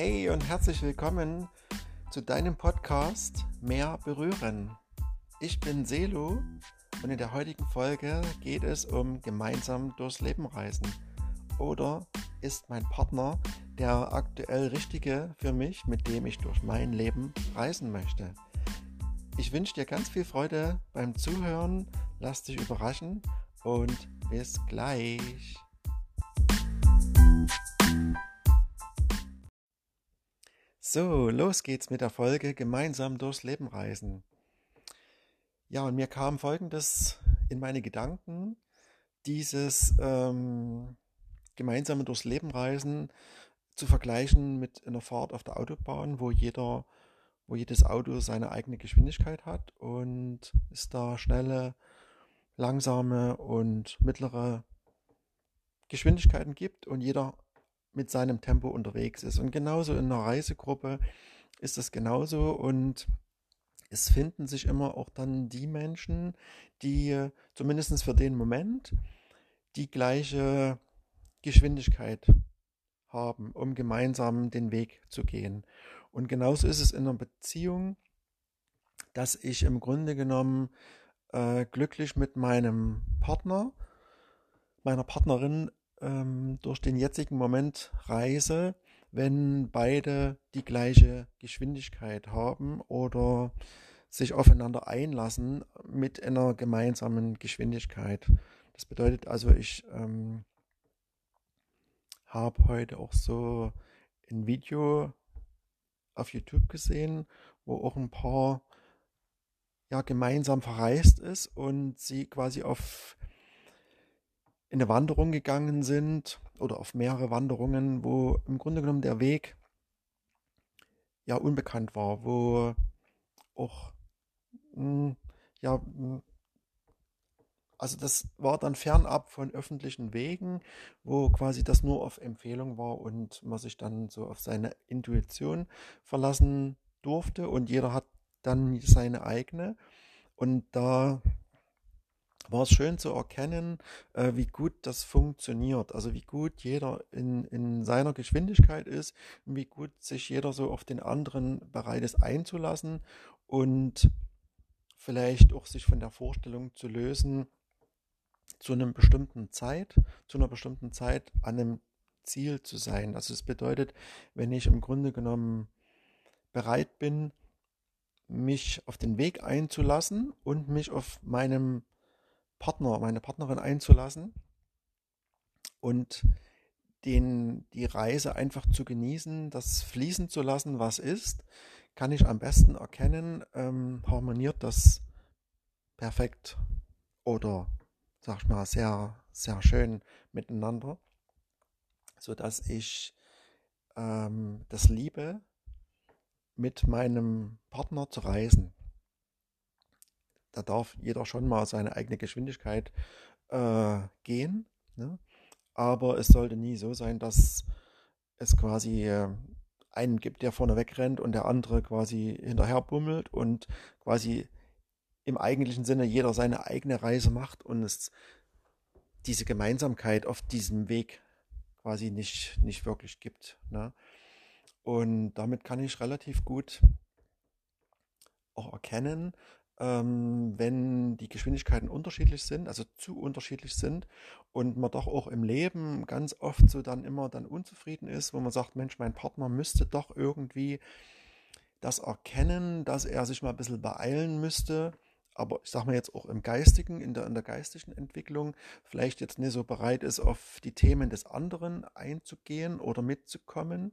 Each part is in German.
Hey und herzlich willkommen zu deinem Podcast Mehr berühren. Ich bin Selo und in der heutigen Folge geht es um gemeinsam durchs Leben reisen. Oder ist mein Partner der aktuell richtige für mich, mit dem ich durch mein Leben reisen möchte? Ich wünsche dir ganz viel Freude beim Zuhören, lass dich überraschen und bis gleich. So, los geht's mit der Folge Gemeinsam durchs Leben reisen. Ja, und mir kam Folgendes in meine Gedanken, dieses ähm, gemeinsame durchs Leben reisen zu vergleichen mit einer Fahrt auf der Autobahn, wo jeder, wo jedes Auto seine eigene Geschwindigkeit hat und es da schnelle, langsame und mittlere Geschwindigkeiten gibt und jeder mit seinem Tempo unterwegs ist. Und genauso in einer Reisegruppe ist das genauso und es finden sich immer auch dann die Menschen, die zumindest für den Moment die gleiche Geschwindigkeit haben, um gemeinsam den Weg zu gehen. Und genauso ist es in einer Beziehung, dass ich im Grunde genommen äh, glücklich mit meinem Partner, meiner Partnerin ähm, durch den jetzigen Moment reise, wenn beide die gleiche Geschwindigkeit haben oder sich aufeinander einlassen mit einer gemeinsamen Geschwindigkeit. Das bedeutet also, ich ähm, habe heute auch so ein Video auf YouTube gesehen, wo auch ein Paar ja gemeinsam verreist ist und sie quasi auf in eine Wanderung gegangen sind oder auf mehrere Wanderungen, wo im Grunde genommen der Weg ja unbekannt war, wo auch hm, ja hm, also das war dann fernab von öffentlichen Wegen, wo quasi das nur auf Empfehlung war und man sich dann so auf seine Intuition verlassen durfte und jeder hat dann seine eigene. Und da war es schön zu erkennen, äh, wie gut das funktioniert. Also wie gut jeder in, in seiner Geschwindigkeit ist, wie gut sich jeder so auf den anderen bereit ist einzulassen und vielleicht auch sich von der Vorstellung zu lösen, zu einer bestimmten Zeit, zu einer bestimmten Zeit an einem Ziel zu sein. Also es bedeutet, wenn ich im Grunde genommen bereit bin, mich auf den Weg einzulassen und mich auf meinem Partner, meine Partnerin einzulassen und den, die Reise einfach zu genießen, das fließen zu lassen, was ist, kann ich am besten erkennen, ähm, harmoniert das perfekt oder, sag ich mal, sehr, sehr schön miteinander, sodass ich ähm, das liebe, mit meinem Partner zu reisen da darf jeder schon mal seine eigene Geschwindigkeit äh, gehen. Ne? Aber es sollte nie so sein, dass es quasi äh, einen gibt, der vorne wegrennt und der andere quasi hinterher bummelt und quasi im eigentlichen Sinne jeder seine eigene Reise macht und es diese Gemeinsamkeit auf diesem Weg quasi nicht, nicht wirklich gibt. Ne? Und damit kann ich relativ gut auch erkennen, wenn die Geschwindigkeiten unterschiedlich sind, also zu unterschiedlich sind und man doch auch im Leben ganz oft so dann immer dann unzufrieden ist, wo man sagt, Mensch, mein Partner müsste doch irgendwie das erkennen, dass er sich mal ein bisschen beeilen müsste, aber ich sage mal jetzt auch im geistigen, in der, in der geistigen Entwicklung, vielleicht jetzt nicht so bereit ist, auf die Themen des anderen einzugehen oder mitzukommen.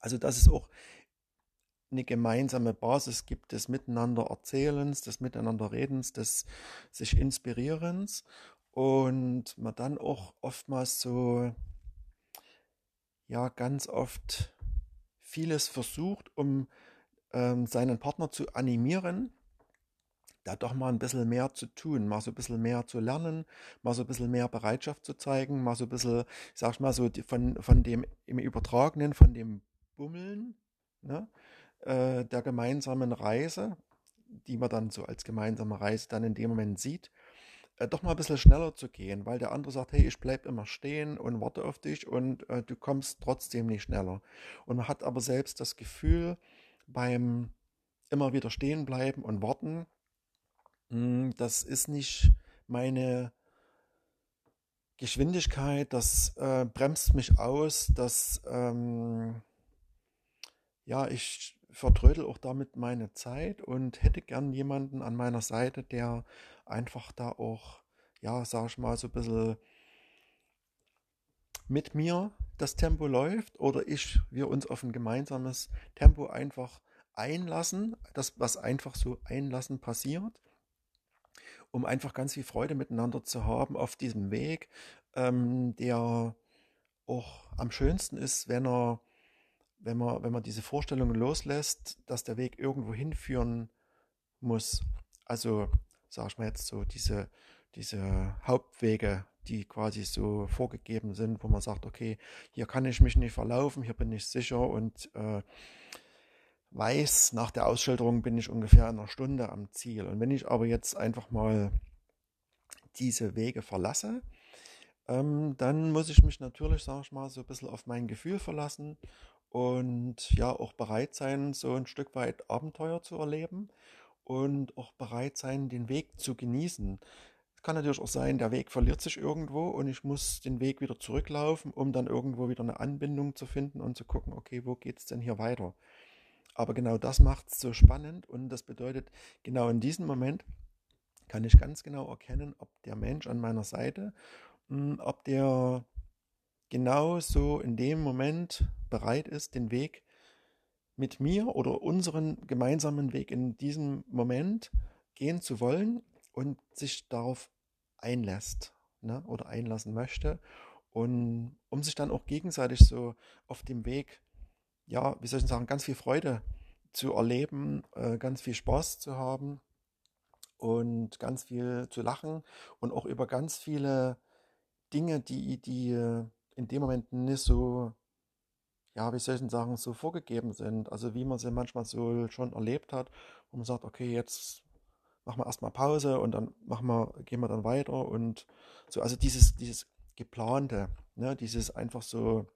Also dass es auch eine gemeinsame Basis gibt des Miteinander Erzählens, des Miteinander Redens, des sich Inspirierens und man dann auch oftmals so, ja, ganz oft vieles versucht, um ähm, seinen Partner zu animieren, da doch mal ein bisschen mehr zu tun, mal so ein bisschen mehr zu lernen, mal so ein bisschen mehr Bereitschaft zu zeigen, mal so ein bisschen, sag ich mal so, von, von dem im Übertragenen, von dem Bummeln, ne? Äh, der gemeinsamen Reise, die man dann so als gemeinsame Reise dann in dem Moment sieht, äh, doch mal ein bisschen schneller zu gehen, weil der andere sagt, hey, ich bleib immer stehen und warte auf dich und äh, du kommst trotzdem nicht schneller. Und man hat aber selbst das Gefühl beim immer wieder stehen bleiben und warten, mh, hm, das ist nicht meine Geschwindigkeit, das äh, bremst mich aus, das ähm, ja, ich vertrödel auch damit meine Zeit und hätte gern jemanden an meiner Seite, der einfach da auch, ja, sag ich mal, so ein bisschen mit mir das Tempo läuft oder ich, wir uns auf ein gemeinsames Tempo einfach einlassen, das, was einfach so einlassen passiert, um einfach ganz viel Freude miteinander zu haben auf diesem Weg, ähm, der auch am schönsten ist, wenn er wenn man, wenn man diese Vorstellungen loslässt, dass der Weg irgendwo hinführen muss. Also, sag ich mal jetzt so, diese, diese Hauptwege, die quasi so vorgegeben sind, wo man sagt, okay, hier kann ich mich nicht verlaufen, hier bin ich sicher und äh, weiß, nach der Ausschilderung bin ich ungefähr in einer Stunde am Ziel. Und wenn ich aber jetzt einfach mal diese Wege verlasse, ähm, dann muss ich mich natürlich, sag ich mal, so ein bisschen auf mein Gefühl verlassen und ja auch bereit sein, so ein Stück weit Abenteuer zu erleben und auch bereit sein, den Weg zu genießen. Es kann natürlich auch sein, der Weg verliert sich irgendwo und ich muss den Weg wieder zurücklaufen, um dann irgendwo wieder eine Anbindung zu finden und zu gucken, okay, wo geht es denn hier weiter? Aber genau das macht es so spannend und das bedeutet, genau in diesem Moment kann ich ganz genau erkennen, ob der Mensch an meiner Seite, hm, ob der genau so in dem Moment bereit ist, den Weg mit mir oder unseren gemeinsamen Weg in diesem Moment gehen zu wollen und sich darauf einlässt ne, oder einlassen möchte und um sich dann auch gegenseitig so auf dem Weg, ja, wie soll ich sagen, ganz viel Freude zu erleben, äh, ganz viel Spaß zu haben und ganz viel zu lachen und auch über ganz viele Dinge, die, die in dem Moment nicht so, ja, wie denn sagen, so vorgegeben sind. Also wie man sie manchmal so schon erlebt hat, wo man sagt, okay, jetzt machen wir erstmal Pause und dann machen wir, gehen wir dann weiter und so, also dieses, dieses geplante, ne, dieses einfach so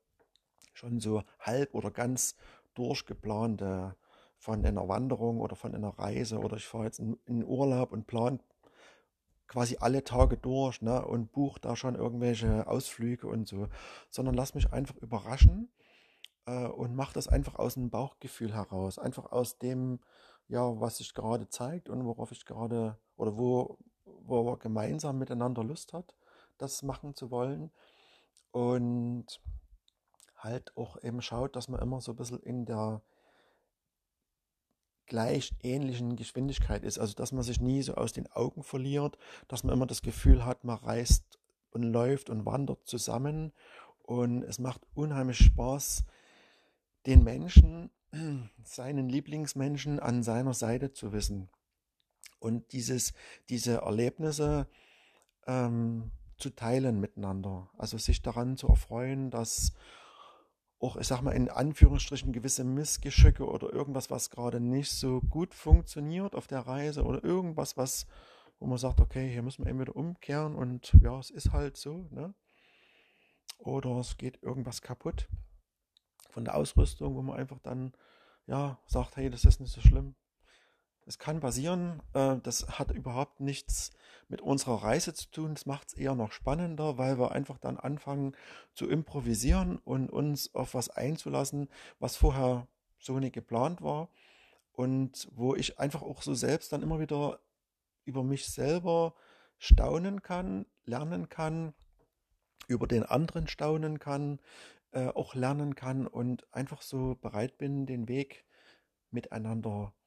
schon so halb oder ganz durchgeplante von einer Wanderung oder von einer Reise oder ich fahre jetzt in, in Urlaub und plan quasi alle Tage durch ne, und buche da schon irgendwelche Ausflüge und so, sondern lass mich einfach überraschen äh, und mach das einfach aus dem Bauchgefühl heraus, einfach aus dem, ja, was sich gerade zeigt und worauf ich gerade oder wo, wo wir gemeinsam miteinander Lust hat, das machen zu wollen. Und halt auch eben schaut, dass man immer so ein bisschen in der gleich ähnlichen Geschwindigkeit ist. Also dass man sich nie so aus den Augen verliert, dass man immer das Gefühl hat, man reist und läuft und wandert zusammen. Und es macht unheimlich Spaß, den Menschen, seinen Lieblingsmenschen an seiner Seite zu wissen. Und dieses, diese Erlebnisse ähm, zu teilen miteinander. Also sich daran zu erfreuen, dass auch, ich sag mal, in Anführungsstrichen gewisse Missgeschicke oder irgendwas, was gerade nicht so gut funktioniert auf der Reise oder irgendwas, was, wo man sagt, okay, hier müssen wir eben wieder umkehren und ja, es ist halt so, ne? Oder es geht irgendwas kaputt von der Ausrüstung, wo man einfach dann, ja, sagt, hey, das ist nicht so schlimm, es kann passieren, äh, das hat überhaupt nichts mit unserer Reise zu tun. Das macht es eher noch spannender, weil wir einfach dann anfangen zu improvisieren und uns auf was einzulassen, was vorher so nicht geplant war. Und wo ich einfach auch so selbst dann immer wieder über mich selber staunen kann, lernen kann, über den anderen staunen kann, äh, auch lernen kann und einfach so bereit bin, den Weg miteinander zu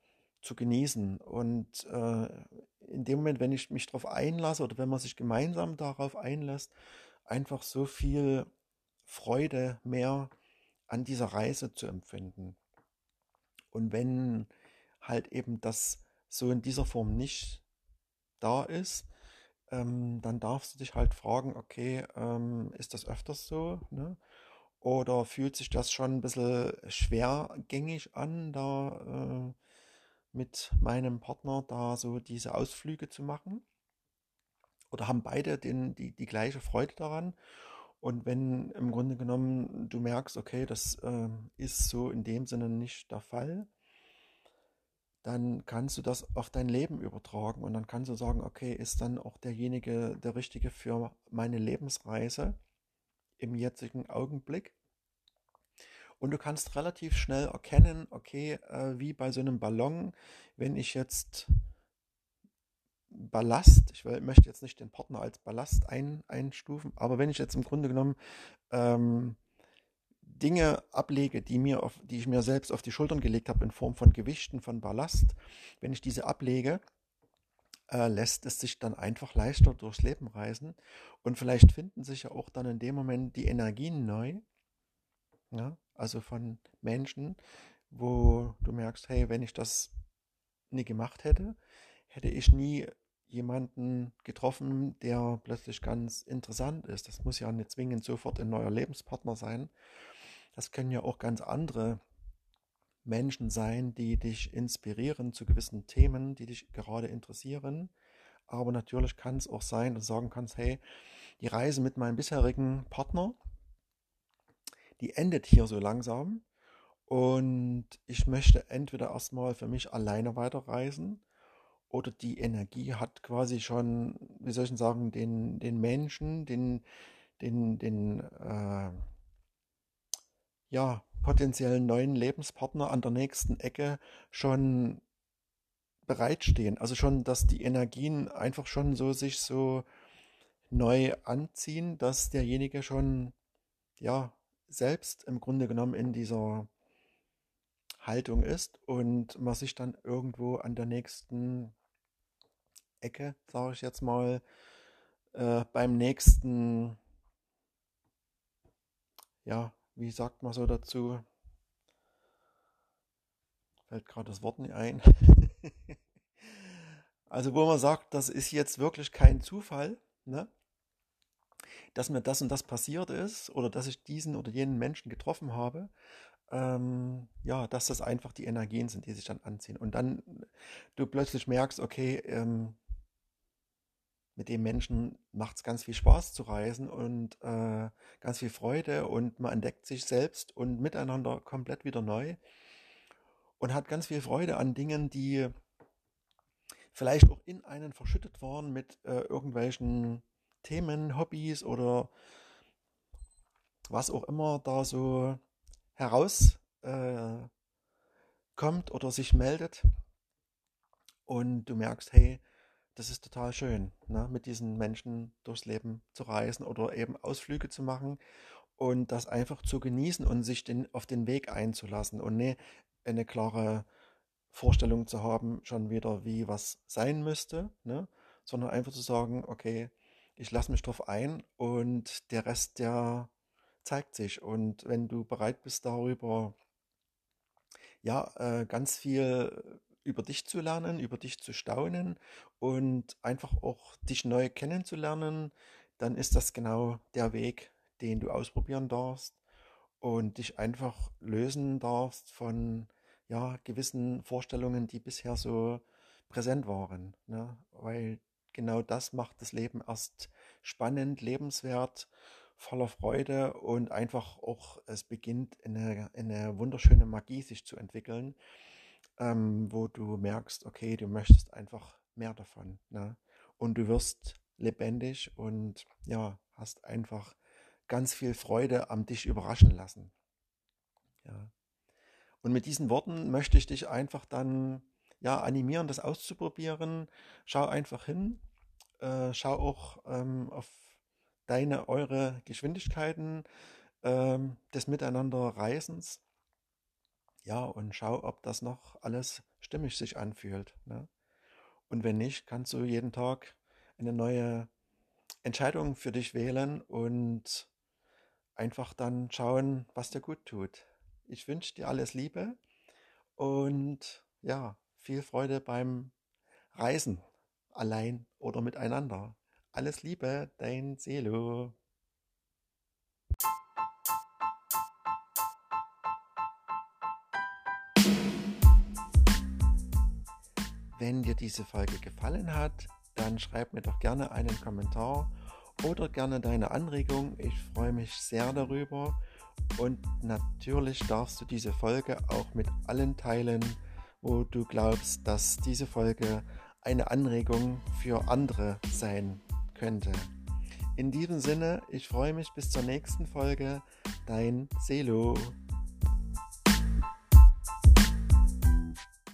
genießen. Und äh, in dem Moment, wenn ich mich darauf einlasse oder wenn man sich gemeinsam darauf einlässt, einfach so viel Freude mehr an dieser Reise zu empfinden. Und wenn halt eben das so in dieser Form nicht da ist, ähm, dann darfst du dich halt fragen, okay, ähm, ist das öfters so? Ne? Oder fühlt sich das schon ein bisschen schwergängig an, da äh, mit meinem Partner da so diese Ausflüge zu machen. oder haben beide den, die, die gleiche Freude daran. Und wenn im Grunde genommen du merkst, okay, das äh, ist so in dem Sinne nicht der Fall, dann kannst du das auf dein Leben übertragen und dann kannst du sagen, okay, ist dann auch derjenige der Richtige für meine Lebensreise im jetzigen Augenblick? Und du kannst relativ schnell erkennen, okay, äh, wie bei so einem Ballon, wenn ich jetzt Ballast, ich möchte jetzt nicht den Partner als Ballast ein, einstufen, aber wenn ich jetzt im Grunde genommen ähm, Dinge ablege, die, mir auf, die ich mir selbst auf die Schultern gelegt habe in Form von Gewichten, von Ballast, wenn ich diese ablege, äh, lässt es sich dann einfach leichter durchs Leben reisen. Und vielleicht finden sich ja auch dann in dem Moment die Energien neu, ja, also von Menschen, wo du merkst, hey, wenn ich das nie gemacht hätte, hätte ich nie jemanden getroffen, der plötzlich ganz interessant ist. Das muss ja nicht zwingend sofort ein neuer Lebenspartner sein. Das können ja auch ganz andere Menschen sein, die dich inspirieren zu gewissen Themen, die dich gerade interessieren. Aber natürlich kann es auch sein, dass du sagen kannst, hey, die Reise mit meinem bisherigen Partner, die endet hier so langsam. Und ich möchte entweder erstmal für mich alleine weiterreisen oder die Energie hat quasi schon, wie soll ich sagen, den, den Menschen, den, den, den äh, ja, potenziellen neuen Lebenspartner an der nächsten Ecke schon bereitstehen. Also schon, dass die Energien einfach schon so sich so neu anziehen, dass derjenige schon ja selbst im Grunde genommen in dieser Haltung ist und man sich dann irgendwo an der nächsten Ecke, sage ich jetzt mal, äh, beim nächsten, ja, wie sagt man so dazu? Fällt gerade das Wort nicht ein. also wo man sagt, das ist jetzt wirklich kein Zufall, ne? Dass mir das und das passiert ist oder dass ich diesen oder jenen Menschen getroffen habe, ähm, ja, dass das einfach die Energien sind, die sich dann anziehen. Und dann du plötzlich merkst, okay, ähm, mit dem Menschen macht es ganz viel Spaß zu reisen und äh, ganz viel Freude und man entdeckt sich selbst und miteinander komplett wieder neu und hat ganz viel Freude an Dingen, die vielleicht auch in einen verschüttet waren mit äh, irgendwelchen Themen, Hobbys oder was auch immer da so herauskommt äh, oder sich meldet. Und du merkst, hey, das ist total schön, ne? mit diesen Menschen durchs Leben zu reisen oder eben Ausflüge zu machen und das einfach zu genießen und sich den, auf den Weg einzulassen und ne, eine klare Vorstellung zu haben, schon wieder, wie was sein müsste, ne? sondern einfach zu sagen, okay, ich lasse mich drauf ein und der Rest, der zeigt sich. Und wenn du bereit bist, darüber ja, äh, ganz viel über dich zu lernen, über dich zu staunen und einfach auch dich neu kennenzulernen, dann ist das genau der Weg, den du ausprobieren darfst und dich einfach lösen darfst von ja, gewissen Vorstellungen, die bisher so präsent waren. Ne? Weil genau das macht das Leben erst spannend, lebenswert, voller Freude und einfach auch, es beginnt eine, eine wunderschöne Magie sich zu entwickeln ähm, wo du merkst, okay, du möchtest einfach mehr davon. Ne? Und du wirst lebendig und ja, hast einfach ganz viel Freude am dich überraschen lassen. Ja. Und mit diesen Worten möchte ich dich einfach dann ja animieren, das auszuprobieren. Schau einfach hin, äh, schau auch ähm, auf deine, eure Geschwindigkeiten ähm, des Miteinanderreisens ja, und schau, ob das noch alles stimmig sich anfühlt. Ne? Und wenn nicht, kannst du jeden Tag eine neue Entscheidung für dich wählen und einfach dann schauen, was dir gut tut. Ich wünsche dir alles Liebe und ja, viel Freude beim Reisen, allein oder miteinander. Alles Liebe, dein Selo. Wenn dir diese Folge gefallen hat, dann schreib mir doch gerne einen Kommentar oder gerne deine Anregung. Ich freue mich sehr darüber. Und natürlich darfst du diese Folge auch mit allen teilen, wo du glaubst, dass diese Folge eine Anregung für andere sein könnte. In diesem Sinne, ich freue mich bis zur nächsten Folge. Dein Selo.